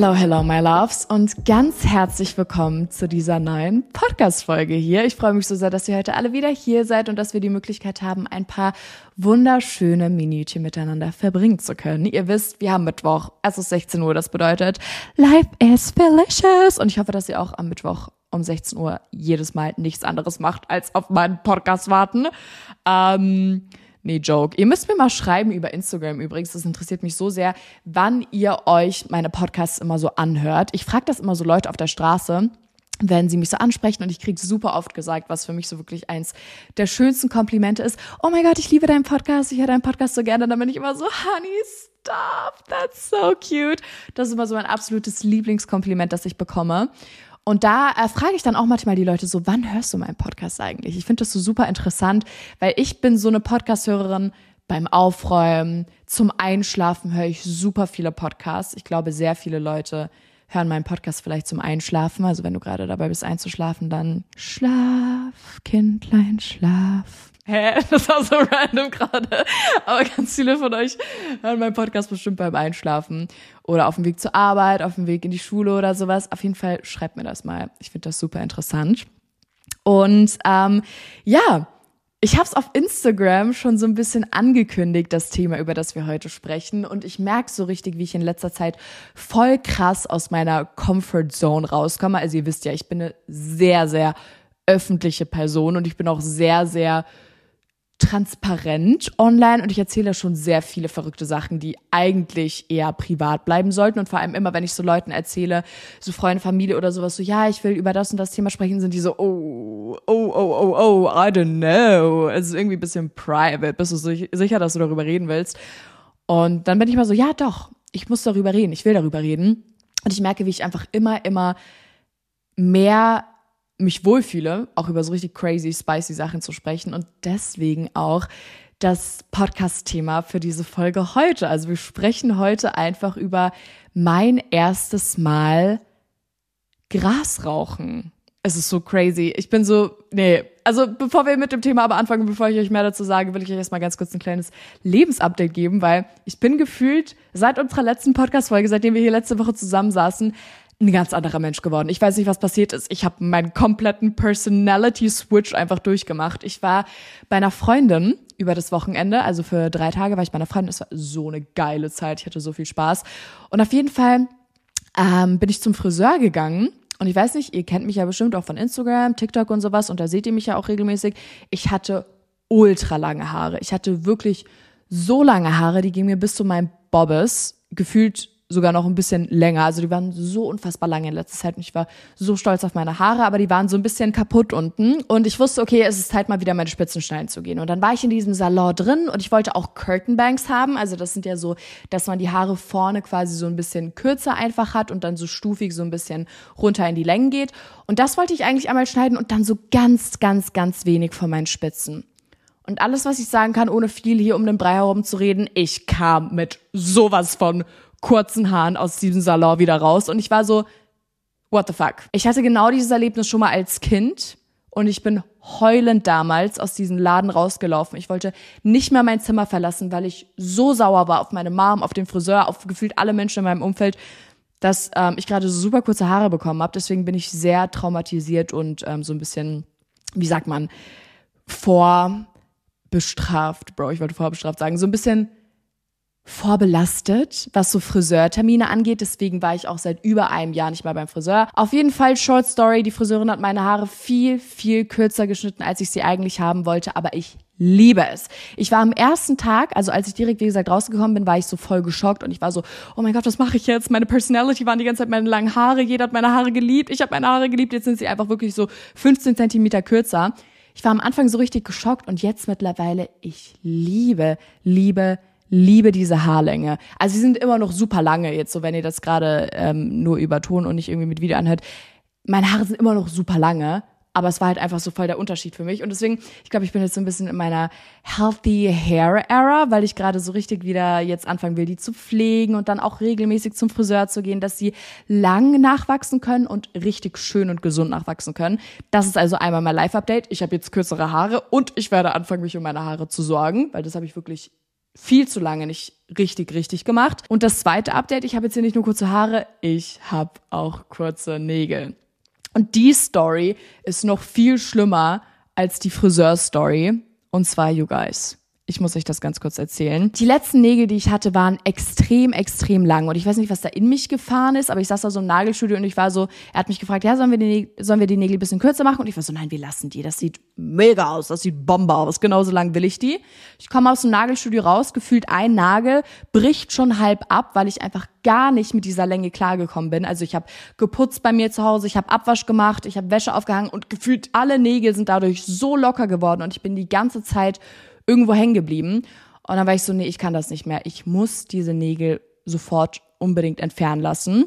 Hello, hello, my loves und ganz herzlich willkommen zu dieser neuen Podcast-Folge hier. Ich freue mich so sehr, dass ihr heute alle wieder hier seid und dass wir die Möglichkeit haben, ein paar wunderschöne Minütchen miteinander verbringen zu können. Ihr wisst, wir haben Mittwoch, es ist 16 Uhr, das bedeutet, life is delicious und ich hoffe, dass ihr auch am Mittwoch um 16 Uhr jedes Mal nichts anderes macht, als auf meinen Podcast warten. Ähm, Nee, Joke. Ihr müsst mir mal schreiben über Instagram übrigens. Das interessiert mich so sehr, wann ihr euch meine Podcasts immer so anhört. Ich frage das immer so Leute auf der Straße wenn sie mich so ansprechen und ich kriege super oft gesagt, was für mich so wirklich eins der schönsten Komplimente ist. Oh mein Gott, ich liebe deinen Podcast, ich höre deinen Podcast so gerne. Dann bin ich immer so, Honey, stop, that's so cute. Das ist immer so mein absolutes Lieblingskompliment, das ich bekomme. Und da äh, frage ich dann auch manchmal die Leute so, wann hörst du meinen Podcast eigentlich? Ich finde das so super interessant, weil ich bin so eine Podcast-Hörerin beim Aufräumen, zum Einschlafen höre ich super viele Podcasts. Ich glaube, sehr viele Leute hören meinen Podcast vielleicht zum Einschlafen. Also wenn du gerade dabei bist einzuschlafen, dann schlaf, Kindlein, schlaf. Hä? Das war so random gerade. Aber ganz viele von euch hören meinen Podcast bestimmt beim Einschlafen oder auf dem Weg zur Arbeit, auf dem Weg in die Schule oder sowas. Auf jeden Fall schreibt mir das mal. Ich finde das super interessant. Und ähm, ja, ich habe es auf Instagram schon so ein bisschen angekündigt, das Thema, über das wir heute sprechen. Und ich merke so richtig, wie ich in letzter Zeit voll krass aus meiner Comfort Zone rauskomme. Also ihr wisst ja, ich bin eine sehr, sehr öffentliche Person und ich bin auch sehr, sehr transparent online und ich erzähle schon sehr viele verrückte Sachen, die eigentlich eher privat bleiben sollten. Und vor allem immer, wenn ich so Leuten erzähle, so Freunde, Familie oder sowas, so, ja, ich will über das und das Thema sprechen, sind die so, oh, oh, oh, oh, oh, I don't know. Es ist irgendwie ein bisschen private. Bist du sicher, dass du darüber reden willst? Und dann bin ich mal so, ja, doch, ich muss darüber reden, ich will darüber reden. Und ich merke, wie ich einfach immer, immer mehr mich wohlfühle, auch über so richtig crazy, spicy Sachen zu sprechen und deswegen auch das Podcast-Thema für diese Folge heute. Also wir sprechen heute einfach über mein erstes Mal Gras rauchen. Es ist so crazy. Ich bin so, nee, also bevor wir mit dem Thema aber anfangen, bevor ich euch mehr dazu sage, will ich euch erstmal ganz kurz ein kleines Lebensupdate geben, weil ich bin gefühlt seit unserer letzten Podcast-Folge, seitdem wir hier letzte Woche zusammensaßen, ein ganz anderer Mensch geworden. Ich weiß nicht, was passiert ist. Ich habe meinen kompletten Personality Switch einfach durchgemacht. Ich war bei einer Freundin über das Wochenende, also für drei Tage war ich bei einer Freundin. Es war so eine geile Zeit. Ich hatte so viel Spaß. Und auf jeden Fall ähm, bin ich zum Friseur gegangen. Und ich weiß nicht, ihr kennt mich ja bestimmt auch von Instagram, TikTok und sowas. Und da seht ihr mich ja auch regelmäßig. Ich hatte ultra lange Haare. Ich hatte wirklich so lange Haare, die gingen mir bis zu meinem Bobbes. Gefühlt sogar noch ein bisschen länger. Also die waren so unfassbar lange in letzter Zeit und ich war so stolz auf meine Haare, aber die waren so ein bisschen kaputt unten und ich wusste, okay, es ist Zeit mal wieder meine Spitzen schneiden zu gehen. Und dann war ich in diesem Salon drin und ich wollte auch Curtain Banks haben. Also das sind ja so, dass man die Haare vorne quasi so ein bisschen kürzer einfach hat und dann so stufig so ein bisschen runter in die Längen geht. Und das wollte ich eigentlich einmal schneiden und dann so ganz, ganz, ganz wenig von meinen Spitzen. Und alles, was ich sagen kann, ohne viel hier um den Brei herum zu reden, ich kam mit sowas von kurzen Haaren aus diesem Salon wieder raus. Und ich war so, what the fuck? Ich hatte genau dieses Erlebnis schon mal als Kind und ich bin heulend damals aus diesem Laden rausgelaufen. Ich wollte nicht mehr mein Zimmer verlassen, weil ich so sauer war auf meine Mom, auf den Friseur, auf gefühlt alle Menschen in meinem Umfeld, dass ähm, ich gerade so super kurze Haare bekommen habe. Deswegen bin ich sehr traumatisiert und ähm, so ein bisschen, wie sagt man, vorbestraft, Bro, ich wollte vorbestraft sagen, so ein bisschen vorbelastet, was so Friseurtermine angeht. Deswegen war ich auch seit über einem Jahr nicht mehr beim Friseur. Auf jeden Fall Short Story. Die Friseurin hat meine Haare viel, viel kürzer geschnitten, als ich sie eigentlich haben wollte. Aber ich liebe es. Ich war am ersten Tag, also als ich direkt, wie gesagt, rausgekommen bin, war ich so voll geschockt und ich war so, oh mein Gott, was mache ich jetzt? Meine Personality waren die ganze Zeit meine langen Haare. Jeder hat meine Haare geliebt. Ich habe meine Haare geliebt. Jetzt sind sie einfach wirklich so 15 Zentimeter kürzer. Ich war am Anfang so richtig geschockt und jetzt mittlerweile, ich liebe, liebe, liebe diese Haarlänge. Also sie sind immer noch super lange jetzt, so wenn ihr das gerade ähm, nur über Ton und nicht irgendwie mit Video anhört. Meine Haare sind immer noch super lange, aber es war halt einfach so voll der Unterschied für mich. Und deswegen, ich glaube, ich bin jetzt so ein bisschen in meiner Healthy Hair Era, weil ich gerade so richtig wieder jetzt anfangen will, die zu pflegen und dann auch regelmäßig zum Friseur zu gehen, dass sie lang nachwachsen können und richtig schön und gesund nachwachsen können. Das ist also einmal mein Live-Update. Ich habe jetzt kürzere Haare und ich werde anfangen, mich um meine Haare zu sorgen, weil das habe ich wirklich viel zu lange nicht richtig, richtig gemacht. Und das zweite Update, ich habe jetzt hier nicht nur kurze Haare, ich habe auch kurze Nägel. Und die Story ist noch viel schlimmer als die Friseur-Story. Und zwar, you guys. Ich muss euch das ganz kurz erzählen. Die letzten Nägel, die ich hatte, waren extrem, extrem lang. Und ich weiß nicht, was da in mich gefahren ist, aber ich saß da so im Nagelstudio und ich war so, er hat mich gefragt, ja, sollen wir die, Nägel, sollen wir die Nägel ein bisschen kürzer machen? Und ich war so, nein, wir lassen die. Das sieht mega aus. Das sieht Bombe aus. Genauso lang will ich die. Ich komme aus dem Nagelstudio raus, gefühlt ein Nagel bricht schon halb ab, weil ich einfach gar nicht mit dieser Länge klargekommen bin. Also ich habe geputzt bei mir zu Hause, ich habe Abwasch gemacht, ich habe Wäsche aufgehangen und gefühlt alle Nägel sind dadurch so locker geworden und ich bin die ganze Zeit irgendwo hängen geblieben. Und dann war ich so, nee, ich kann das nicht mehr. Ich muss diese Nägel sofort unbedingt entfernen lassen.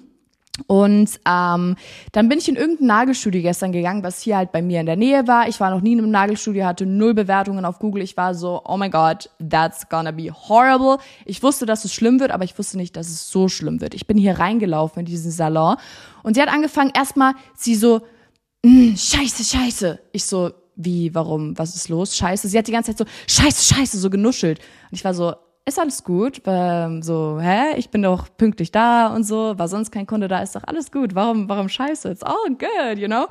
Und ähm, dann bin ich in irgendein Nagelstudio gestern gegangen, was hier halt bei mir in der Nähe war. Ich war noch nie in einem Nagelstudio, hatte null Bewertungen auf Google. Ich war so, oh my God, that's gonna be horrible. Ich wusste, dass es schlimm wird, aber ich wusste nicht, dass es so schlimm wird. Ich bin hier reingelaufen in diesen Salon und sie hat angefangen, erstmal sie so, mm, scheiße, scheiße. Ich so, wie, warum, was ist los? Scheiße. Sie hat die ganze Zeit so, scheiße, scheiße, so genuschelt. Und ich war so, ist alles gut? Ähm, so, hä? Ich bin doch pünktlich da und so, war sonst kein Kunde da, ist doch alles gut. Warum, warum scheiße? It's all good, you know?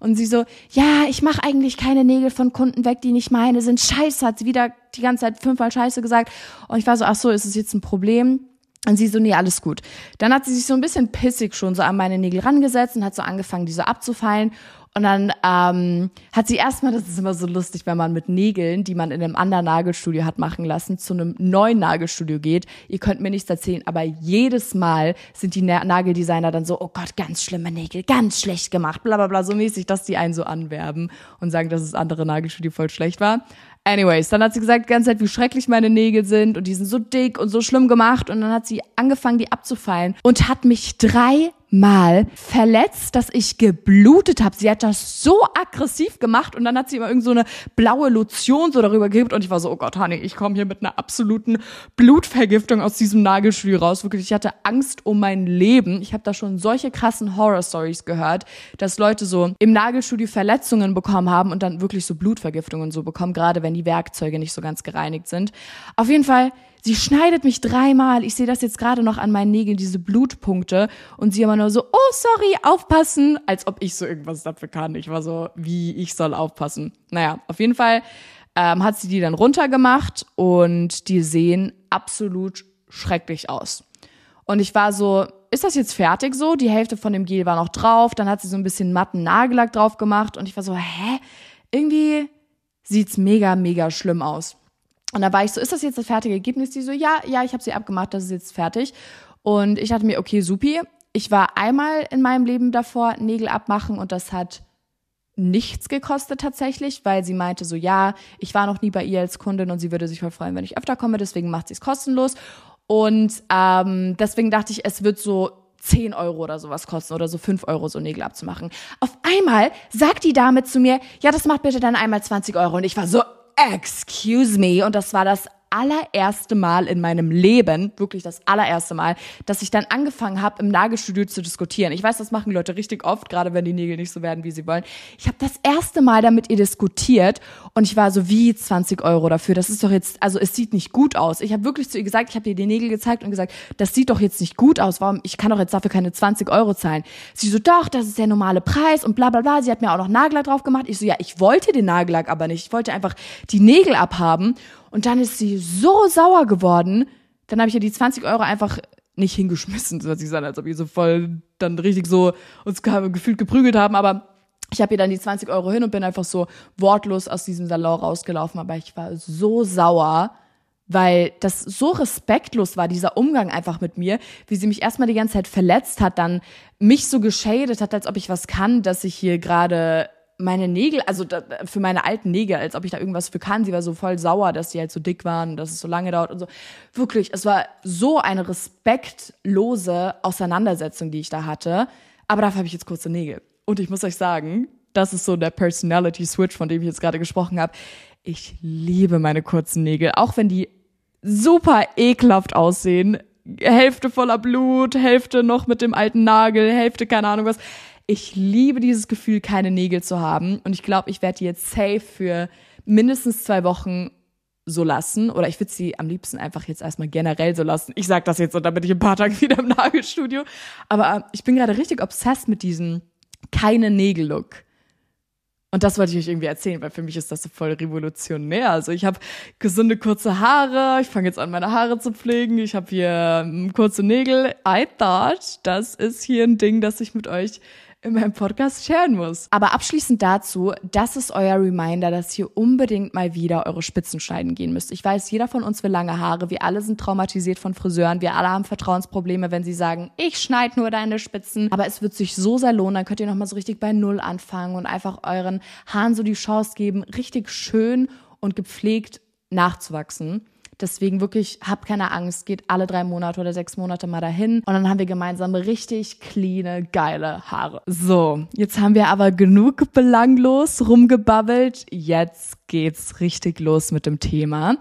Und sie so, ja, ich mache eigentlich keine Nägel von Kunden weg, die nicht meine sind. Scheiße, hat sie wieder die ganze Zeit fünfmal Scheiße gesagt. Und ich war so, ach so, ist es jetzt ein Problem? Und sie so, nee, alles gut. Dann hat sie sich so ein bisschen pissig schon so an meine Nägel rangesetzt und hat so angefangen, diese abzufallen. Und dann ähm, hat sie erstmal, das ist immer so lustig, wenn man mit Nägeln, die man in einem anderen Nagelstudio hat machen lassen, zu einem neuen Nagelstudio geht. Ihr könnt mir nichts erzählen, aber jedes Mal sind die Nageldesigner dann so, oh Gott, ganz schlimme Nägel, ganz schlecht gemacht, bla bla bla, so mäßig, dass die einen so anwerben und sagen, dass das andere Nagelstudio voll schlecht war. Anyways, dann hat sie gesagt die ganze Zeit, wie schrecklich meine Nägel sind und die sind so dick und so schlimm gemacht. Und dann hat sie angefangen, die abzufallen und hat mich drei Mal verletzt, dass ich geblutet habe. Sie hat das so aggressiv gemacht und dann hat sie immer irgend so eine blaue Lotion so darüber gegeben und ich war so, oh Gott, Honey, ich komme hier mit einer absoluten Blutvergiftung aus diesem Nagelstuhl raus. Wirklich, ich hatte Angst um mein Leben. Ich habe da schon solche krassen Horror-Stories gehört, dass Leute so im Nagelstudio Verletzungen bekommen haben und dann wirklich so Blutvergiftungen so bekommen, gerade wenn die Werkzeuge nicht so ganz gereinigt sind. Auf jeden Fall Sie schneidet mich dreimal. Ich sehe das jetzt gerade noch an meinen Nägeln, diese Blutpunkte. Und sie immer nur so, oh, sorry, aufpassen. Als ob ich so irgendwas dafür kann. Ich war so, wie ich soll aufpassen. Naja, auf jeden Fall ähm, hat sie die dann runtergemacht und die sehen absolut schrecklich aus. Und ich war so, ist das jetzt fertig so? Die Hälfte von dem Gel war noch drauf. Dann hat sie so ein bisschen matten Nagellack drauf gemacht. Und ich war so, hä? Irgendwie sieht's mega, mega schlimm aus. Und da war ich so, ist das jetzt das fertige Ergebnis? Die so, ja, ja, ich habe sie abgemacht, das ist jetzt fertig. Und ich dachte mir, okay, supi. Ich war einmal in meinem Leben davor Nägel abmachen und das hat nichts gekostet tatsächlich, weil sie meinte so, ja, ich war noch nie bei ihr als Kundin und sie würde sich voll freuen, wenn ich öfter komme, deswegen macht sie es kostenlos. Und ähm, deswegen dachte ich, es wird so 10 Euro oder sowas kosten oder so 5 Euro so Nägel abzumachen. Auf einmal sagt die Dame zu mir, ja, das macht bitte dann einmal 20 Euro. Und ich war so, excuse me. Und das war das allererste Mal in meinem Leben, wirklich das allererste Mal, dass ich dann angefangen habe, im Nagelstudio zu diskutieren. Ich weiß, das machen Leute richtig oft, gerade wenn die Nägel nicht so werden, wie sie wollen. Ich habe das erste Mal damit ihr diskutiert und ich war so, wie 20 Euro dafür? Das ist doch jetzt, also es sieht nicht gut aus. Ich habe wirklich zu ihr gesagt, ich habe ihr die Nägel gezeigt und gesagt, das sieht doch jetzt nicht gut aus. Warum? Ich kann doch jetzt dafür keine 20 Euro zahlen. Sie so, doch, das ist der normale Preis und bla bla bla. Sie hat mir auch noch Nagellack drauf gemacht. Ich so, ja, ich wollte den Nagellack aber nicht. Ich wollte einfach die Nägel abhaben und dann ist sie so sauer geworden. Dann habe ich ihr die 20 Euro einfach nicht hingeschmissen, so sie sagen, als ob wir so voll dann richtig so uns gefühlt geprügelt haben, aber ich habe ihr dann die 20 Euro hin und bin einfach so wortlos aus diesem Salon rausgelaufen, aber ich war so sauer, weil das so respektlos war, dieser Umgang einfach mit mir, wie sie mich erstmal die ganze Zeit verletzt hat, dann mich so geschadet hat, als ob ich was kann, dass ich hier gerade meine Nägel, also da, für meine alten Nägel, als ob ich da irgendwas für kann. Sie war so voll sauer, dass die halt so dick waren, dass es so lange dauert und so. Wirklich, es war so eine respektlose Auseinandersetzung, die ich da hatte. Aber dafür habe ich jetzt kurze Nägel. Und ich muss euch sagen, das ist so der Personality Switch, von dem ich jetzt gerade gesprochen habe. Ich liebe meine kurzen Nägel, auch wenn die super ekelhaft aussehen. Hälfte voller Blut, Hälfte noch mit dem alten Nagel, Hälfte keine Ahnung was ich liebe dieses Gefühl, keine Nägel zu haben. Und ich glaube, ich werde die jetzt safe für mindestens zwei Wochen so lassen oder ich würde sie am liebsten einfach jetzt erstmal generell so lassen. Ich sag das jetzt und dann bin ich ein paar Tage wieder im Nagelstudio. Aber äh, ich bin gerade richtig obsessed mit diesem keine Nägel-Look. Und das wollte ich euch irgendwie erzählen, weil für mich ist das so voll revolutionär. Also ich habe gesunde kurze Haare, ich fange jetzt an, meine Haare zu pflegen, ich habe hier ähm, kurze Nägel. I thought, das ist hier ein Ding, das ich mit euch in meinem Podcast scheren muss. Aber abschließend dazu, das ist euer Reminder, dass ihr unbedingt mal wieder eure Spitzen schneiden gehen müsst. Ich weiß, jeder von uns will lange Haare. Wir alle sind traumatisiert von Friseuren. Wir alle haben Vertrauensprobleme, wenn sie sagen, ich schneide nur deine Spitzen. Aber es wird sich so sehr lohnen. Dann könnt ihr nochmal so richtig bei Null anfangen und einfach euren Haaren so die Chance geben, richtig schön und gepflegt nachzuwachsen. Deswegen wirklich, habt keine Angst, geht alle drei Monate oder sechs Monate mal dahin und dann haben wir gemeinsam richtig cleane, geile Haare. So, jetzt haben wir aber genug belanglos rumgebabbelt. Jetzt geht's richtig los mit dem Thema.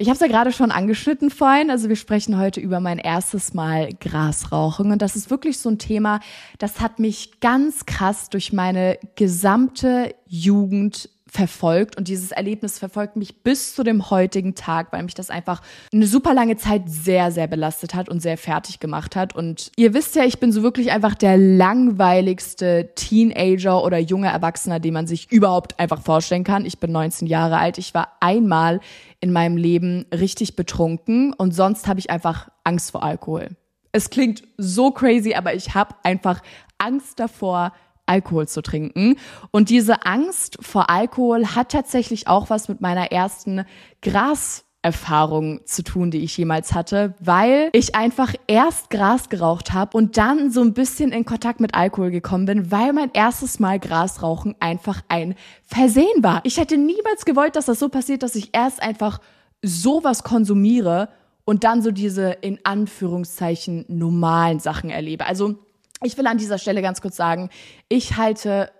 Ich habe es ja gerade schon angeschnitten vorhin. Also wir sprechen heute über mein erstes Mal Grasrauchen. Und das ist wirklich so ein Thema, das hat mich ganz krass durch meine gesamte Jugend verfolgt und dieses Erlebnis verfolgt mich bis zu dem heutigen Tag, weil mich das einfach eine super lange Zeit sehr, sehr belastet hat und sehr fertig gemacht hat. Und ihr wisst ja, ich bin so wirklich einfach der langweiligste Teenager oder junge Erwachsener, den man sich überhaupt einfach vorstellen kann. Ich bin 19 Jahre alt. Ich war einmal in meinem Leben richtig betrunken und sonst habe ich einfach Angst vor Alkohol. Es klingt so crazy, aber ich habe einfach Angst davor, Alkohol zu trinken. Und diese Angst vor Alkohol hat tatsächlich auch was mit meiner ersten Gras Erfahrung zu tun, die ich jemals hatte, weil ich einfach erst Gras geraucht habe und dann so ein bisschen in Kontakt mit Alkohol gekommen bin, weil mein erstes Mal Grasrauchen einfach ein Versehen war. Ich hätte niemals gewollt, dass das so passiert, dass ich erst einfach sowas konsumiere und dann so diese in Anführungszeichen normalen Sachen erlebe. Also ich will an dieser Stelle ganz kurz sagen, ich halte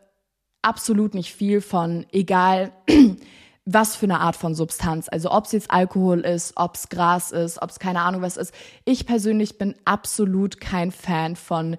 absolut nicht viel von, egal was für eine Art von Substanz. Also ob es jetzt Alkohol ist, ob es Gras ist, ob es keine Ahnung was ist. Ich persönlich bin absolut kein Fan von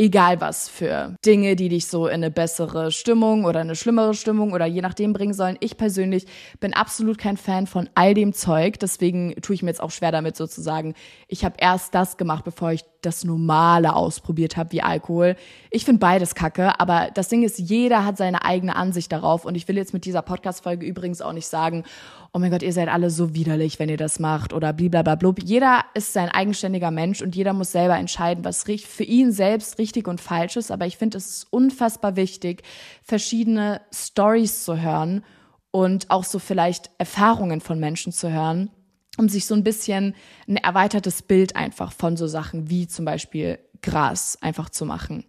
egal was für Dinge, die dich so in eine bessere Stimmung oder eine schlimmere Stimmung oder je nachdem bringen sollen. Ich persönlich bin absolut kein Fan von all dem Zeug. Deswegen tue ich mir jetzt auch schwer damit sozusagen. Ich habe erst das gemacht, bevor ich das Normale ausprobiert habe, wie Alkohol. Ich finde beides kacke, aber das Ding ist, jeder hat seine eigene Ansicht darauf. Und ich will jetzt mit dieser Podcast-Folge übrigens auch nicht sagen, oh mein Gott, ihr seid alle so widerlich, wenn ihr das macht oder blablabla. Jeder ist sein eigenständiger Mensch und jeder muss selber entscheiden, was für ihn selbst richtig und falsch ist. Aber ich finde, es ist unfassbar wichtig, verschiedene Stories zu hören und auch so vielleicht Erfahrungen von Menschen zu hören, um sich so ein bisschen ein erweitertes Bild einfach von so Sachen wie zum Beispiel Gras einfach zu machen.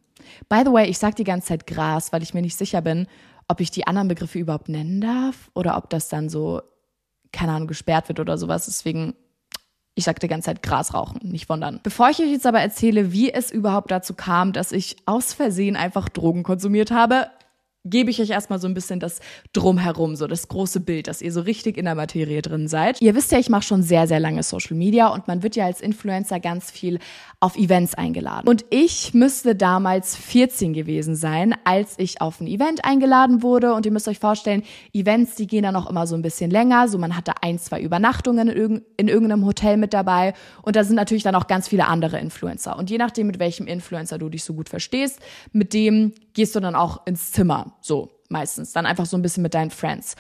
By the way, ich sage die ganze Zeit Gras, weil ich mir nicht sicher bin, ob ich die anderen Begriffe überhaupt nennen darf oder ob das dann so keine Ahnung, gesperrt wird oder sowas. Deswegen, ich sage die ganze Zeit Gras rauchen, nicht wundern. Bevor ich euch jetzt aber erzähle, wie es überhaupt dazu kam, dass ich aus Versehen einfach Drogen konsumiert habe, gebe ich euch erstmal so ein bisschen das Drumherum, so das große Bild, dass ihr so richtig in der Materie drin seid. Ihr wisst ja, ich mache schon sehr, sehr lange Social Media und man wird ja als Influencer ganz viel auf Events eingeladen. Und ich müsste damals 14 gewesen sein, als ich auf ein Event eingeladen wurde. Und ihr müsst euch vorstellen, Events, die gehen dann auch immer so ein bisschen länger. So man hatte ein, zwei Übernachtungen in, in irgendeinem Hotel mit dabei. Und da sind natürlich dann auch ganz viele andere Influencer. Und je nachdem, mit welchem Influencer du dich so gut verstehst, mit dem gehst du dann auch ins Zimmer. So meistens. Dann einfach so ein bisschen mit deinen Friends.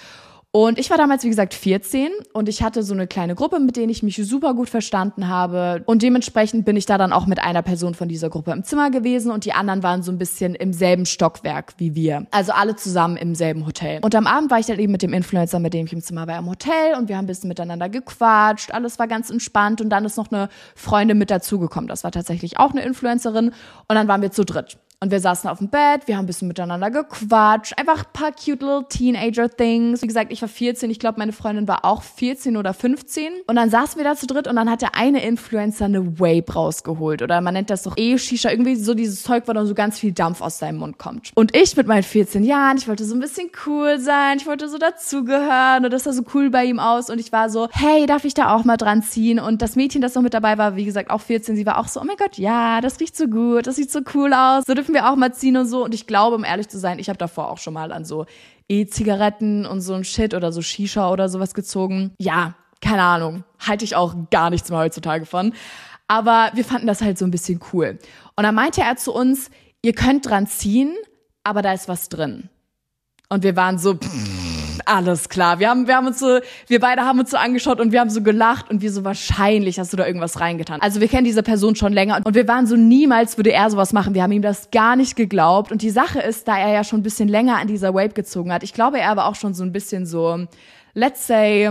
Und ich war damals, wie gesagt, 14 und ich hatte so eine kleine Gruppe, mit denen ich mich super gut verstanden habe. Und dementsprechend bin ich da dann auch mit einer Person von dieser Gruppe im Zimmer gewesen und die anderen waren so ein bisschen im selben Stockwerk wie wir. Also alle zusammen im selben Hotel. Und am Abend war ich dann eben mit dem Influencer, mit dem ich im Zimmer war, im Hotel und wir haben ein bisschen miteinander gequatscht. Alles war ganz entspannt und dann ist noch eine Freundin mit dazugekommen. Das war tatsächlich auch eine Influencerin und dann waren wir zu dritt. Und wir saßen auf dem Bett, wir haben ein bisschen miteinander gequatscht, einfach ein paar cute little Teenager-Things. Wie gesagt, ich war 14, ich glaube, meine Freundin war auch 14 oder 15. Und dann saßen wir da zu dritt und dann hat der eine Influencer eine Vape rausgeholt. Oder man nennt das doch E-Shisha, irgendwie so dieses Zeug, wo dann so ganz viel Dampf aus seinem Mund kommt. Und ich mit meinen 14 Jahren, ich wollte so ein bisschen cool sein, ich wollte so dazugehören und das sah so cool bei ihm aus. Und ich war so, hey, darf ich da auch mal dran ziehen? Und das Mädchen, das noch mit dabei war, wie gesagt, auch 14, sie war auch so, oh mein Gott, ja, das riecht so gut, das sieht so cool aus. So dürfen wir auch mal ziehen und so. Und ich glaube, um ehrlich zu sein, ich habe davor auch schon mal an so E-Zigaretten und so ein Shit oder so Shisha oder sowas gezogen. Ja, keine Ahnung. Halte ich auch gar nichts mehr heutzutage von. Aber wir fanden das halt so ein bisschen cool. Und dann meinte er zu uns, ihr könnt dran ziehen, aber da ist was drin. Und wir waren so, pff, alles klar. Wir haben, wir haben uns so, wir beide haben uns so angeschaut und wir haben so gelacht und wir so wahrscheinlich hast du da irgendwas reingetan. Also wir kennen diese Person schon länger und wir waren so niemals würde er sowas machen. Wir haben ihm das gar nicht geglaubt. Und die Sache ist, da er ja schon ein bisschen länger an dieser Wave gezogen hat, ich glaube, er war auch schon so ein bisschen so, let's say,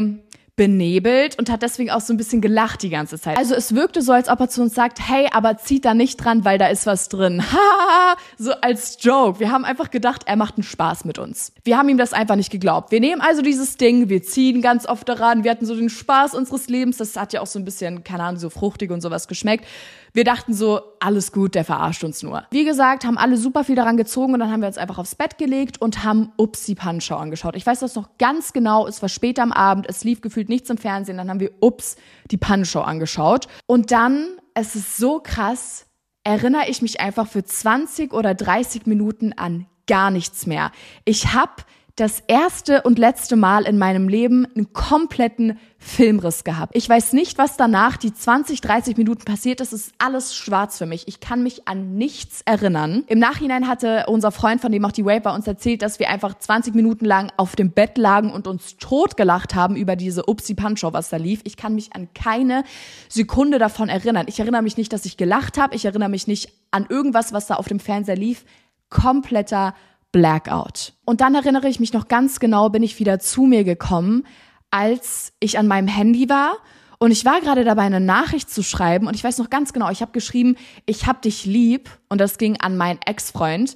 benebelt und hat deswegen auch so ein bisschen gelacht die ganze Zeit. Also es wirkte so, als ob er zu uns sagt, hey, aber zieht da nicht dran, weil da ist was drin. Haha, so als Joke. Wir haben einfach gedacht, er macht einen Spaß mit uns. Wir haben ihm das einfach nicht geglaubt. Wir nehmen also dieses Ding, wir ziehen ganz oft daran, wir hatten so den Spaß unseres Lebens. Das hat ja auch so ein bisschen, keine Ahnung, so fruchtig und sowas geschmeckt. Wir dachten so, alles gut, der verarscht uns nur. Wie gesagt, haben alle super viel daran gezogen und dann haben wir uns einfach aufs Bett gelegt und haben Upsi Punchau angeschaut. Ich weiß das noch ganz genau, es war später am Abend, es lief gefühlt nichts im Fernsehen, dann haben wir Ups die Punchau angeschaut. Und dann, es ist so krass, erinnere ich mich einfach für 20 oder 30 Minuten an gar nichts mehr. Ich habe das erste und letzte Mal in meinem Leben einen kompletten Filmriss gehabt. Ich weiß nicht, was danach die 20, 30 Minuten passiert ist. Es ist alles schwarz für mich. Ich kann mich an nichts erinnern. Im Nachhinein hatte unser Freund, von dem auch die Wave bei uns erzählt, dass wir einfach 20 Minuten lang auf dem Bett lagen und uns totgelacht haben über diese Upsi Punch was da lief. Ich kann mich an keine Sekunde davon erinnern. Ich erinnere mich nicht, dass ich gelacht habe. Ich erinnere mich nicht an irgendwas, was da auf dem Fernseher lief. Kompletter Blackout. Und dann erinnere ich mich noch ganz genau, bin ich wieder zu mir gekommen, als ich an meinem Handy war und ich war gerade dabei, eine Nachricht zu schreiben und ich weiß noch ganz genau, ich habe geschrieben, ich hab dich lieb und das ging an meinen Ex-Freund,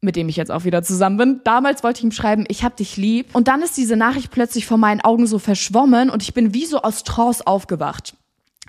mit dem ich jetzt auch wieder zusammen bin. Damals wollte ich ihm schreiben, ich hab dich lieb und dann ist diese Nachricht plötzlich vor meinen Augen so verschwommen und ich bin wie so aus Trance aufgewacht.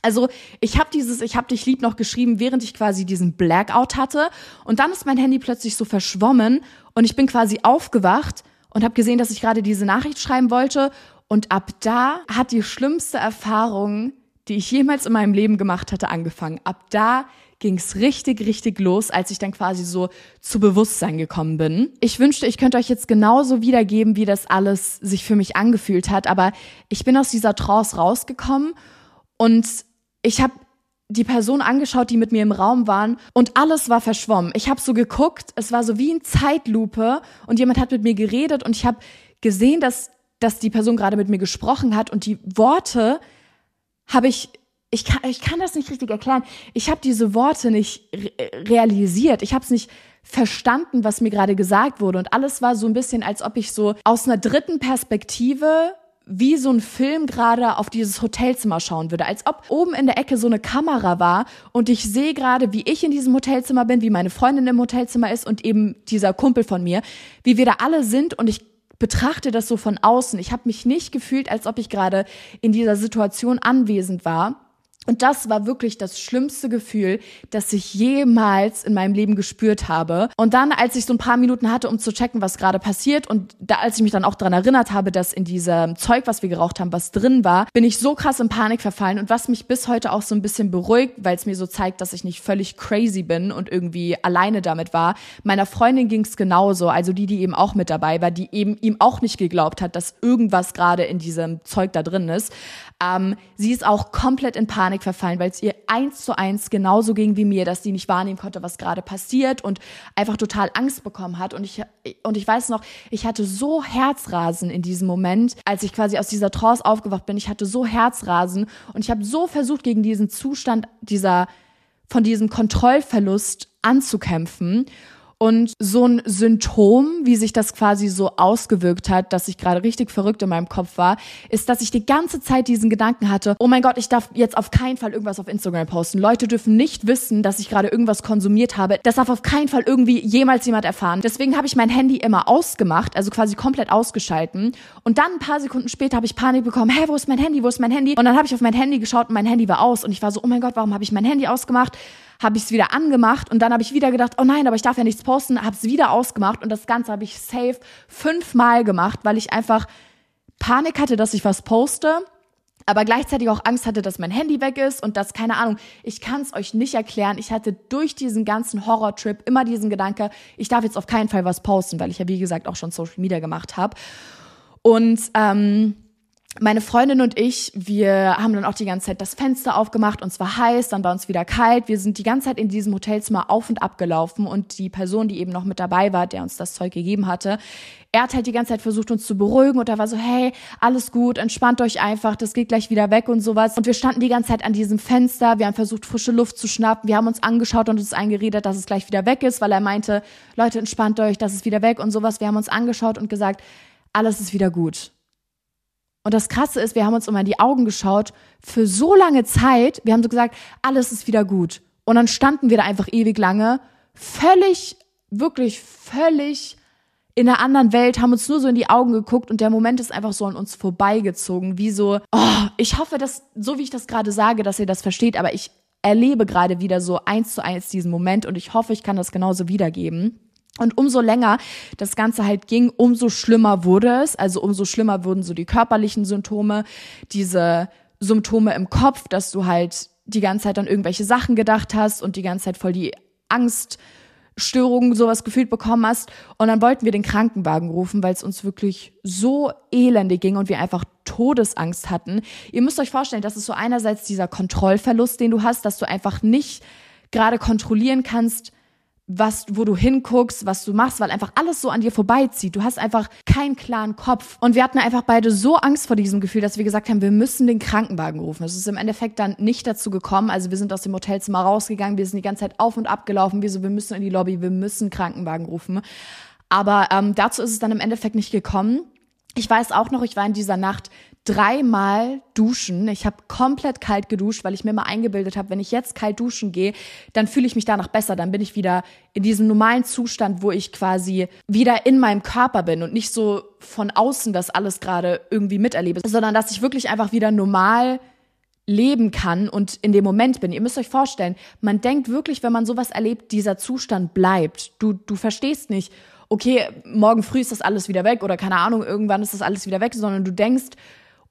Also ich habe dieses Ich hab dich lieb noch geschrieben, während ich quasi diesen Blackout hatte. Und dann ist mein Handy plötzlich so verschwommen und ich bin quasi aufgewacht und habe gesehen, dass ich gerade diese Nachricht schreiben wollte. Und ab da hat die schlimmste Erfahrung, die ich jemals in meinem Leben gemacht hatte, angefangen. Ab da ging's richtig, richtig los, als ich dann quasi so zu Bewusstsein gekommen bin. Ich wünschte, ich könnte euch jetzt genauso wiedergeben, wie das alles sich für mich angefühlt hat, aber ich bin aus dieser Trance rausgekommen und ich habe die Person angeschaut, die mit mir im Raum waren und alles war verschwommen. Ich habe so geguckt, es war so wie in Zeitlupe und jemand hat mit mir geredet und ich habe gesehen, dass dass die Person gerade mit mir gesprochen hat und die Worte habe ich ich kann ich kann das nicht richtig erklären. Ich habe diese Worte nicht re realisiert. Ich habe es nicht verstanden, was mir gerade gesagt wurde und alles war so ein bisschen als ob ich so aus einer dritten Perspektive wie so ein Film gerade auf dieses Hotelzimmer schauen würde, als ob oben in der Ecke so eine Kamera war und ich sehe gerade, wie ich in diesem Hotelzimmer bin, wie meine Freundin im Hotelzimmer ist und eben dieser Kumpel von mir, wie wir da alle sind und ich betrachte das so von außen. Ich habe mich nicht gefühlt, als ob ich gerade in dieser Situation anwesend war und das war wirklich das schlimmste Gefühl, das ich jemals in meinem Leben gespürt habe. Und dann, als ich so ein paar Minuten hatte, um zu checken, was gerade passiert, und da, als ich mich dann auch daran erinnert habe, dass in diesem Zeug, was wir geraucht haben, was drin war, bin ich so krass in Panik verfallen. Und was mich bis heute auch so ein bisschen beruhigt, weil es mir so zeigt, dass ich nicht völlig crazy bin und irgendwie alleine damit war. Meiner Freundin ging es genauso, also die, die eben auch mit dabei war, die eben ihm auch nicht geglaubt hat, dass irgendwas gerade in diesem Zeug da drin ist. Ähm, sie ist auch komplett in Panik verfallen, weil es ihr eins zu eins genauso ging wie mir, dass sie nicht wahrnehmen konnte, was gerade passiert und einfach total Angst bekommen hat. Und ich, und ich weiß noch, ich hatte so Herzrasen in diesem Moment, als ich quasi aus dieser Trance aufgewacht bin. Ich hatte so Herzrasen und ich habe so versucht, gegen diesen Zustand dieser, von diesem Kontrollverlust anzukämpfen. Und so ein Symptom, wie sich das quasi so ausgewirkt hat, dass ich gerade richtig verrückt in meinem Kopf war, ist, dass ich die ganze Zeit diesen Gedanken hatte, oh mein Gott, ich darf jetzt auf keinen Fall irgendwas auf Instagram posten. Leute dürfen nicht wissen, dass ich gerade irgendwas konsumiert habe. Das darf auf keinen Fall irgendwie jemals jemand erfahren. Deswegen habe ich mein Handy immer ausgemacht, also quasi komplett ausgeschalten. Und dann ein paar Sekunden später habe ich Panik bekommen, hä, wo ist mein Handy, wo ist mein Handy? Und dann habe ich auf mein Handy geschaut und mein Handy war aus. Und ich war so, oh mein Gott, warum habe ich mein Handy ausgemacht? Habe ich es wieder angemacht und dann habe ich wieder gedacht, oh nein, aber ich darf ja nichts posten, habe es wieder ausgemacht und das Ganze habe ich safe fünfmal gemacht, weil ich einfach Panik hatte, dass ich was poste aber gleichzeitig auch Angst hatte, dass mein Handy weg ist und das, keine Ahnung, ich kann es euch nicht erklären. Ich hatte durch diesen ganzen Horrortrip immer diesen Gedanke, ich darf jetzt auf keinen Fall was posten, weil ich ja, wie gesagt, auch schon Social Media gemacht habe. Und ähm, meine Freundin und ich, wir haben dann auch die ganze Zeit das Fenster aufgemacht, uns war heiß, dann war uns wieder kalt. Wir sind die ganze Zeit in diesem Hotelzimmer auf und ab gelaufen und die Person, die eben noch mit dabei war, der uns das Zeug gegeben hatte, er hat halt die ganze Zeit versucht, uns zu beruhigen und er war so, hey, alles gut, entspannt euch einfach, das geht gleich wieder weg und sowas. Und wir standen die ganze Zeit an diesem Fenster, wir haben versucht, frische Luft zu schnappen, wir haben uns angeschaut und uns eingeredet, dass es gleich wieder weg ist, weil er meinte, Leute, entspannt euch, das ist wieder weg und sowas. Wir haben uns angeschaut und gesagt, alles ist wieder gut. Und das Krasse ist, wir haben uns immer in die Augen geschaut für so lange Zeit. Wir haben so gesagt, alles ist wieder gut. Und dann standen wir da einfach ewig lange, völlig, wirklich völlig in einer anderen Welt, haben uns nur so in die Augen geguckt und der Moment ist einfach so an uns vorbeigezogen, wie so, oh, ich hoffe, dass, so wie ich das gerade sage, dass ihr das versteht, aber ich erlebe gerade wieder so eins zu eins diesen Moment und ich hoffe, ich kann das genauso wiedergeben. Und umso länger das Ganze halt ging, umso schlimmer wurde es. Also umso schlimmer wurden so die körperlichen Symptome, diese Symptome im Kopf, dass du halt die ganze Zeit an irgendwelche Sachen gedacht hast und die ganze Zeit voll die Angststörungen sowas gefühlt bekommen hast. Und dann wollten wir den Krankenwagen rufen, weil es uns wirklich so elende ging und wir einfach Todesangst hatten. Ihr müsst euch vorstellen, das ist so einerseits dieser Kontrollverlust, den du hast, dass du einfach nicht gerade kontrollieren kannst, was, wo du hinguckst, was du machst, weil einfach alles so an dir vorbeizieht. Du hast einfach keinen klaren Kopf. Und wir hatten einfach beide so Angst vor diesem Gefühl, dass wir gesagt haben, wir müssen den Krankenwagen rufen. Es ist im Endeffekt dann nicht dazu gekommen. Also wir sind aus dem Hotelzimmer rausgegangen, wir sind die ganze Zeit auf und ab gelaufen. Wir so, wir müssen in die Lobby, wir müssen Krankenwagen rufen. Aber ähm, dazu ist es dann im Endeffekt nicht gekommen. Ich weiß auch noch, ich war in dieser Nacht dreimal duschen. Ich habe komplett kalt geduscht, weil ich mir mal eingebildet habe, wenn ich jetzt kalt duschen gehe, dann fühle ich mich danach besser. Dann bin ich wieder in diesem normalen Zustand, wo ich quasi wieder in meinem Körper bin und nicht so von außen das alles gerade irgendwie miterlebe, sondern dass ich wirklich einfach wieder normal leben kann und in dem Moment bin. Ihr müsst euch vorstellen, man denkt wirklich, wenn man sowas erlebt, dieser Zustand bleibt. Du, du verstehst nicht, okay, morgen früh ist das alles wieder weg oder keine Ahnung, irgendwann ist das alles wieder weg, sondern du denkst,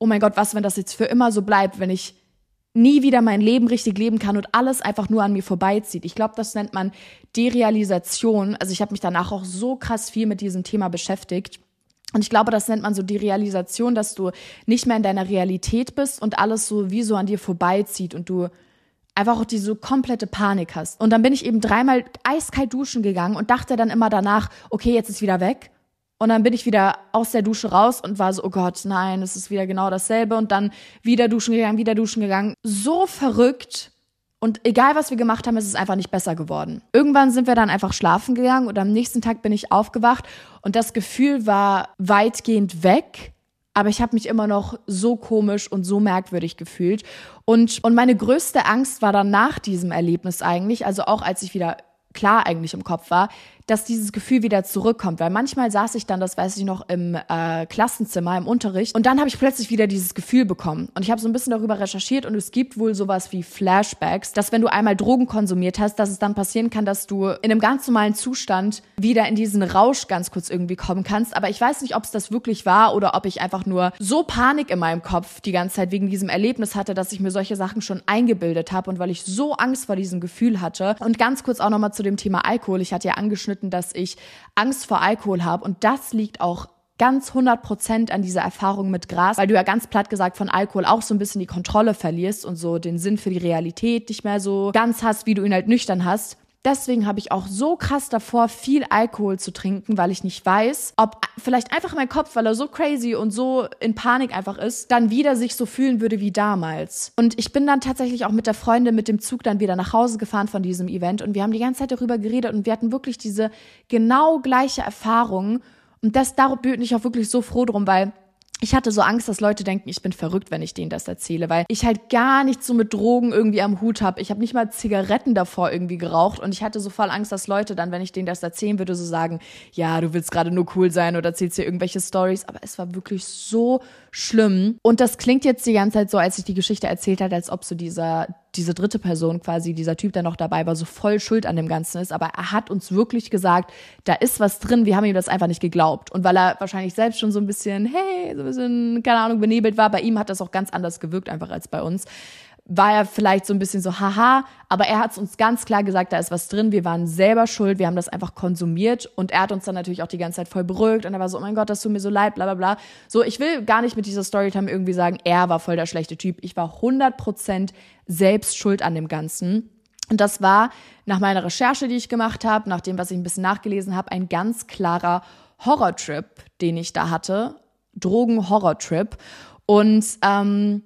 oh mein Gott, was, wenn das jetzt für immer so bleibt, wenn ich nie wieder mein Leben richtig leben kann und alles einfach nur an mir vorbeizieht. Ich glaube, das nennt man Derealisation. Also ich habe mich danach auch so krass viel mit diesem Thema beschäftigt. Und ich glaube, das nennt man so die Realisation, dass du nicht mehr in deiner Realität bist und alles so wie so an dir vorbeizieht und du einfach auch diese komplette Panik hast. Und dann bin ich eben dreimal eiskalt duschen gegangen und dachte dann immer danach, okay, jetzt ist wieder weg. Und dann bin ich wieder aus der Dusche raus und war so, oh Gott, nein, es ist wieder genau dasselbe. Und dann wieder duschen gegangen, wieder duschen gegangen. So verrückt. Und egal, was wir gemacht haben, ist es einfach nicht besser geworden. Irgendwann sind wir dann einfach schlafen gegangen und am nächsten Tag bin ich aufgewacht und das Gefühl war weitgehend weg. Aber ich habe mich immer noch so komisch und so merkwürdig gefühlt. Und, und meine größte Angst war dann nach diesem Erlebnis eigentlich, also auch als ich wieder klar eigentlich im Kopf war, dass dieses Gefühl wieder zurückkommt. Weil manchmal saß ich dann, das weiß ich noch, im äh, Klassenzimmer, im Unterricht und dann habe ich plötzlich wieder dieses Gefühl bekommen. Und ich habe so ein bisschen darüber recherchiert und es gibt wohl sowas wie Flashbacks, dass wenn du einmal Drogen konsumiert hast, dass es dann passieren kann, dass du in einem ganz normalen Zustand wieder in diesen Rausch ganz kurz irgendwie kommen kannst. Aber ich weiß nicht, ob es das wirklich war oder ob ich einfach nur so Panik in meinem Kopf die ganze Zeit wegen diesem Erlebnis hatte, dass ich mir solche Sachen schon eingebildet habe und weil ich so Angst vor diesem Gefühl hatte. Und ganz kurz auch nochmal zu dem Thema Alkohol. Ich hatte ja angeschnitten, dass ich Angst vor Alkohol habe. Und das liegt auch ganz 100 Prozent an dieser Erfahrung mit Gras, weil du ja ganz platt gesagt von Alkohol auch so ein bisschen die Kontrolle verlierst und so den Sinn für die Realität nicht mehr so ganz hast, wie du ihn halt nüchtern hast. Deswegen habe ich auch so krass davor, viel Alkohol zu trinken, weil ich nicht weiß, ob vielleicht einfach mein Kopf, weil er so crazy und so in Panik einfach ist, dann wieder sich so fühlen würde wie damals. Und ich bin dann tatsächlich auch mit der Freundin mit dem Zug dann wieder nach Hause gefahren von diesem Event und wir haben die ganze Zeit darüber geredet und wir hatten wirklich diese genau gleiche Erfahrung. Und das, darum bin ich auch wirklich so froh drum, weil ich hatte so Angst, dass Leute denken, ich bin verrückt, wenn ich denen das erzähle, weil ich halt gar nichts so mit Drogen irgendwie am Hut habe. Ich habe nicht mal Zigaretten davor irgendwie geraucht und ich hatte so voll Angst, dass Leute dann, wenn ich denen das erzählen würde, so sagen, ja, du willst gerade nur cool sein oder erzählst dir irgendwelche Stories. Aber es war wirklich so schlimm. Und das klingt jetzt die ganze Zeit so, als ich die Geschichte erzählt hatte, als ob so dieser diese dritte Person quasi, dieser Typ, der noch dabei war, so voll schuld an dem Ganzen ist. Aber er hat uns wirklich gesagt, da ist was drin. Wir haben ihm das einfach nicht geglaubt. Und weil er wahrscheinlich selbst schon so ein bisschen, hey, so ein bisschen, keine Ahnung, benebelt war, bei ihm hat das auch ganz anders gewirkt einfach als bei uns war er vielleicht so ein bisschen so, haha, aber er hat es uns ganz klar gesagt, da ist was drin, wir waren selber schuld, wir haben das einfach konsumiert und er hat uns dann natürlich auch die ganze Zeit voll beruhigt und er war so, oh mein Gott, das tut mir so leid, bla bla bla. So, ich will gar nicht mit dieser Storytime irgendwie sagen, er war voll der schlechte Typ. Ich war 100% selbst schuld an dem Ganzen. Und das war nach meiner Recherche, die ich gemacht habe, nach dem, was ich ein bisschen nachgelesen habe, ein ganz klarer Horrortrip, den ich da hatte. Drogen-Horrortrip. Und ähm,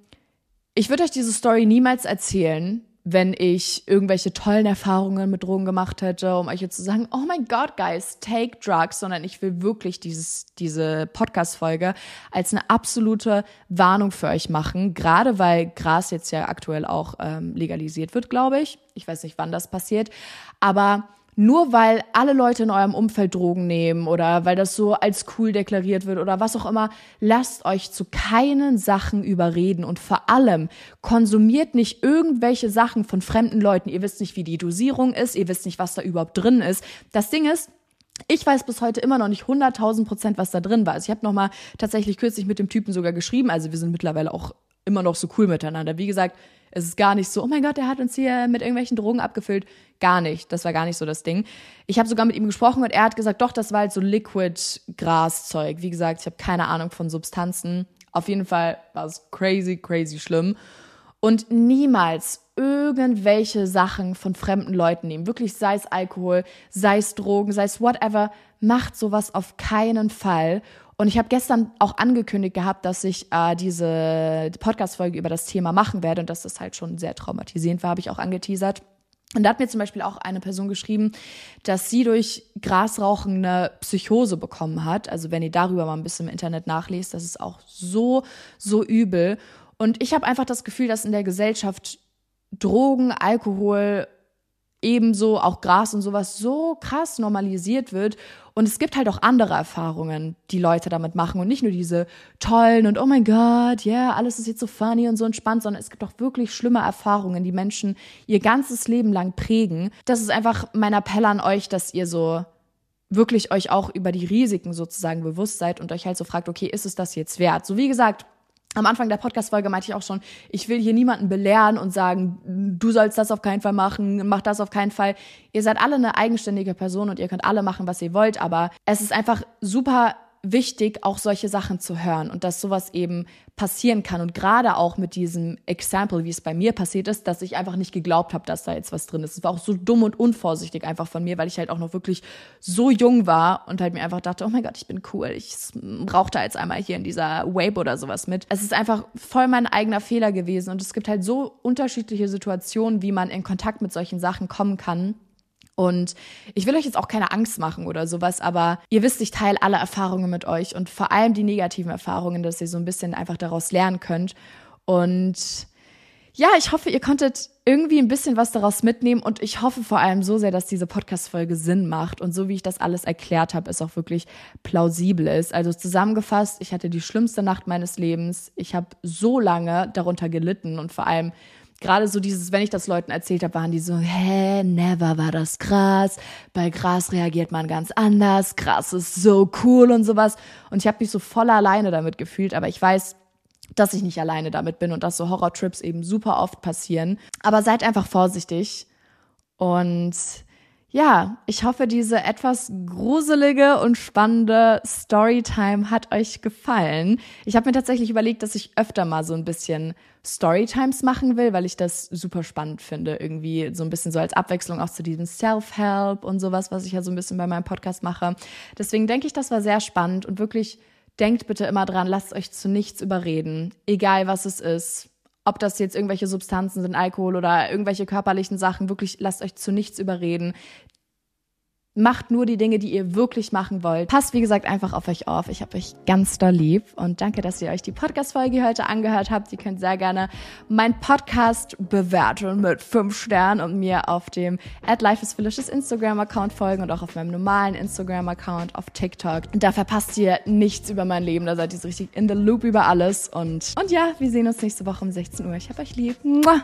ich würde euch diese Story niemals erzählen, wenn ich irgendwelche tollen Erfahrungen mit Drogen gemacht hätte, um euch jetzt zu sagen, oh mein Gott, guys, take drugs, sondern ich will wirklich dieses, diese Podcast-Folge als eine absolute Warnung für euch machen, gerade weil Gras jetzt ja aktuell auch ähm, legalisiert wird, glaube ich. Ich weiß nicht, wann das passiert, aber nur weil alle Leute in eurem Umfeld Drogen nehmen oder weil das so als cool deklariert wird oder was auch immer, lasst euch zu keinen Sachen überreden und vor allem konsumiert nicht irgendwelche Sachen von fremden Leuten. Ihr wisst nicht, wie die Dosierung ist, ihr wisst nicht, was da überhaupt drin ist. Das Ding ist, ich weiß bis heute immer noch nicht 100.000 Prozent, was da drin war. Also ich habe noch mal tatsächlich kürzlich mit dem Typen sogar geschrieben. Also wir sind mittlerweile auch immer noch so cool miteinander. Wie gesagt, es ist gar nicht so, oh mein Gott, der hat uns hier mit irgendwelchen Drogen abgefüllt. Gar nicht. Das war gar nicht so das Ding. Ich habe sogar mit ihm gesprochen und er hat gesagt, doch, das war halt so Liquid-Graszeug. Wie gesagt, ich habe keine Ahnung von Substanzen. Auf jeden Fall war es crazy, crazy schlimm. Und niemals irgendwelche Sachen von fremden Leuten nehmen. Wirklich, sei es Alkohol, sei es Drogen, sei es whatever. Macht sowas auf keinen Fall. Und ich habe gestern auch angekündigt gehabt, dass ich äh, diese Podcast-Folge über das Thema machen werde und dass das halt schon sehr traumatisierend war, habe ich auch angeteasert. Und da hat mir zum Beispiel auch eine Person geschrieben, dass sie durch Grasrauchen eine Psychose bekommen hat. Also wenn ihr darüber mal ein bisschen im Internet nachlest, das ist auch so, so übel. Und ich habe einfach das Gefühl, dass in der Gesellschaft Drogen, Alkohol ebenso auch Gras und sowas so krass normalisiert wird. Und es gibt halt auch andere Erfahrungen, die Leute damit machen und nicht nur diese tollen und oh mein Gott, ja, yeah, alles ist jetzt so funny und so entspannt, sondern es gibt auch wirklich schlimme Erfahrungen, die Menschen ihr ganzes Leben lang prägen. Das ist einfach mein Appell an euch, dass ihr so wirklich euch auch über die Risiken sozusagen bewusst seid und euch halt so fragt, okay, ist es das jetzt wert? So wie gesagt, am Anfang der Podcast-Folge meinte ich auch schon, ich will hier niemanden belehren und sagen, du sollst das auf keinen Fall machen, mach das auf keinen Fall. Ihr seid alle eine eigenständige Person und ihr könnt alle machen, was ihr wollt, aber es ist einfach super wichtig, auch solche Sachen zu hören und dass sowas eben passieren kann. Und gerade auch mit diesem Example, wie es bei mir passiert ist, dass ich einfach nicht geglaubt habe, dass da jetzt was drin ist. Es war auch so dumm und unvorsichtig einfach von mir, weil ich halt auch noch wirklich so jung war und halt mir einfach dachte, oh mein Gott, ich bin cool. Ich rauche da jetzt einmal hier in dieser Wave oder sowas mit. Es ist einfach voll mein eigener Fehler gewesen und es gibt halt so unterschiedliche Situationen, wie man in Kontakt mit solchen Sachen kommen kann. Und ich will euch jetzt auch keine Angst machen oder sowas, aber ihr wisst, ich teile alle Erfahrungen mit euch und vor allem die negativen Erfahrungen, dass ihr so ein bisschen einfach daraus lernen könnt. Und ja, ich hoffe, ihr konntet irgendwie ein bisschen was daraus mitnehmen und ich hoffe vor allem so sehr, dass diese Podcast-Folge Sinn macht und so wie ich das alles erklärt habe, es auch wirklich plausibel ist. Also zusammengefasst, ich hatte die schlimmste Nacht meines Lebens. Ich habe so lange darunter gelitten und vor allem gerade so dieses, wenn ich das Leuten erzählt habe, waren die so, hä, never war das krass. Bei Gras reagiert man ganz anders. Gras ist so cool und sowas. Und ich habe mich so voll alleine damit gefühlt, aber ich weiß, dass ich nicht alleine damit bin und dass so Horrortrips eben super oft passieren. Aber seid einfach vorsichtig und ja, ich hoffe, diese etwas gruselige und spannende Storytime hat euch gefallen. Ich habe mir tatsächlich überlegt, dass ich öfter mal so ein bisschen Storytimes machen will, weil ich das super spannend finde. Irgendwie so ein bisschen so als Abwechslung auch zu diesem Self-Help und sowas, was ich ja so ein bisschen bei meinem Podcast mache. Deswegen denke ich, das war sehr spannend und wirklich denkt bitte immer dran, lasst euch zu nichts überreden. Egal was es ist ob das jetzt irgendwelche Substanzen sind, Alkohol oder irgendwelche körperlichen Sachen, wirklich lasst euch zu nichts überreden. Macht nur die Dinge, die ihr wirklich machen wollt. Passt, wie gesagt, einfach auf euch auf. Ich habe euch ganz doll lieb und danke, dass ihr euch die Podcast-Folge heute angehört habt. Ihr könnt sehr gerne meinen Podcast bewerten mit fünf Sternen und mir auf dem at Life Instagram-Account folgen und auch auf meinem normalen Instagram-Account auf TikTok. Und da verpasst ihr nichts über mein Leben. Da seid ihr so richtig in the loop über alles. Und, und ja, wir sehen uns nächste Woche um 16 Uhr. Ich hab euch lieb. Muah.